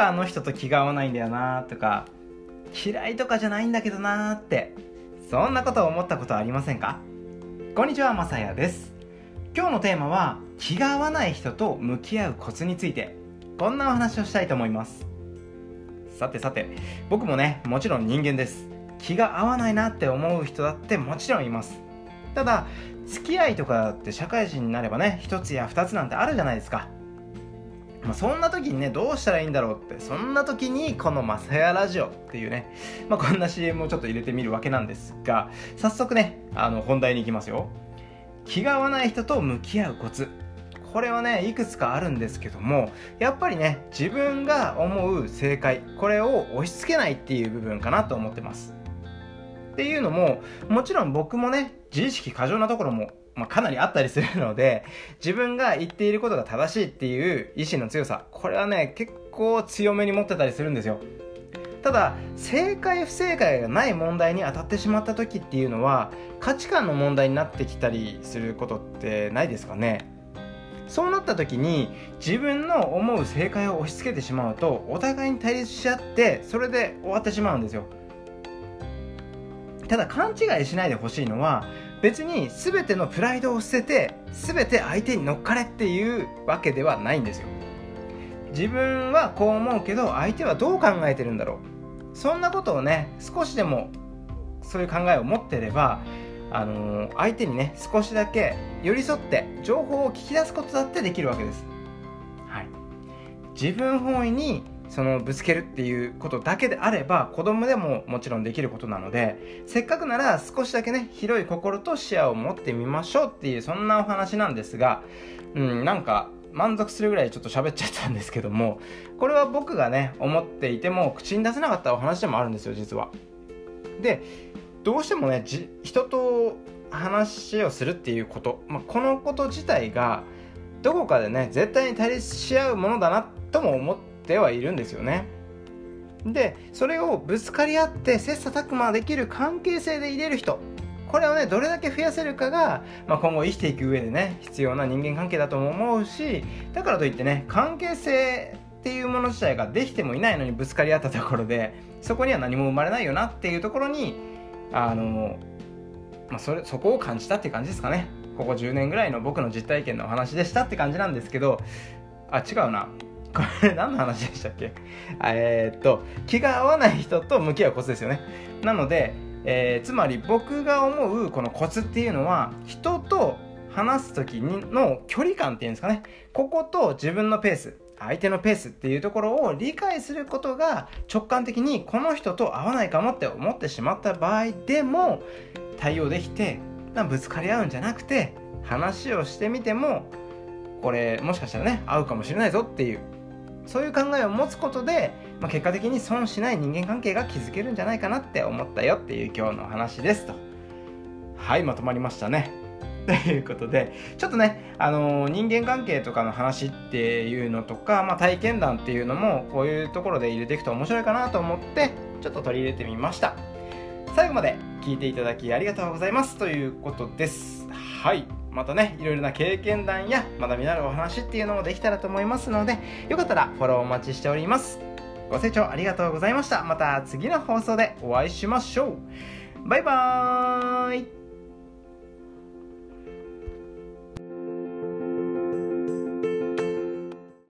かあの人と気が合わないんだよなとか嫌いとかじゃないんだけどなってそんなことを思ったことはありませんか？こんにちはまさやです。今日のテーマは気が合わない人と向き合うコツについて。こんなお話をしたいと思います。さてさて僕もねもちろん人間です。気が合わないなって思う人だってもちろんいます。ただ付き合いとかって社会人になればね一つや二つなんてあるじゃないですか。まあ、そんな時にねどうしたらいいんだろうってそんな時にこの「まさやラジオ」っていうね、まあ、こんな CM をちょっと入れてみるわけなんですが早速ねあの本題に行きますよ。気が合わない人と向き合うコツ。これはねいくつかあるんですけどもやっぱりね自分が思う正解これを押し付けないっていう部分かなと思ってます。っていうのももちろん僕もね自意識過剰なところもまあ、かなりあったりするので自分が言っていることが正しいっていう意志の強さこれはね結構強めに持ってたりするんですよ。ただ正解不正解がない問題に当たってしまった時っていうのは価値観の問題になってきたりすることってないですかね。そうなった時に自分の思う正解を押し付けてしまうとお互いに対立し合ってそれで終わってしまうんですよ。ただ勘違いしないでほしいのは別に全てのプライドを捨てて全て相手に乗っかれっていうわけではないんですよ。自分はこう思うけど相手はどう考えてるんだろう。そんなことをね少しでもそういう考えを持ってればあのー、相手にね少しだけ寄り添って情報を聞き出すことだってできるわけです、はい、自分本位にそのぶつけるっていうことだけであれば子供でももちろんできることなのでせっかくなら少しだけね広い心と視野を持ってみましょうっていうそんなお話なんですがうんなんか満足するぐらいちょっと喋っちゃったんですけどもこれは僕がね思っていても口に出せなかったお話でもあるんですよ実は。でどうしてもね人と話をするっていうこと、まあ、このこと自体がどこかでね絶対に対立し合うものだなとも思っててはいるんですよね。でそれをぶつかり合って切磋琢磨できる関係性で入れる人。これをねどれだけ増やせるかが、まあ、今後生きていく上でね必要な人間関係だとも思うしだからといってね関係性っていうもの自体ができてもいないのにぶつかり合ったところでそこには何も生まれないよなっていうところにあの、まあ、それそこを感じたっていう感じですかね。ここ10年ぐらいの僕の実体験のお話でしたって感じなんですけどあ違うな。これ何の話でしたっけ？えー、っと気が合わない人と向き合うコツですよね。なので、えー、つまり僕が思うこのコツっていうのは人と話す時の距離感っていうんですかね。ここと自分のペース相手のペースっていうところを理解することが直感的にこの人と合わないかもって思ってしまった場合でも対応できてぶつかり合うんじゃなくて話をしてみてもこれもしかしたらね合うかもしれないぞっていうそういう考えを持つことで、まあ、結果的に損しない人間関係が築けるんじゃないかなって思ったよっていう今日の話ですと。はいまとまりましたね。ということでちょっとね、あのー、人間関係とかの話っていうのとか、まあ、体験談っていうのもこういうところで入れていくと面白いかなと思ってちょっと取り入れてみました。最後まで聞いていただきありがとうございますということです。はい。またねいろいろな経験談や学びのあるお話っていうのもできたらと思いますのでよかったらフォローお待ちしております。ご清聴ありがとうございました。また次の放送でお会いしましょう。バイバーイ。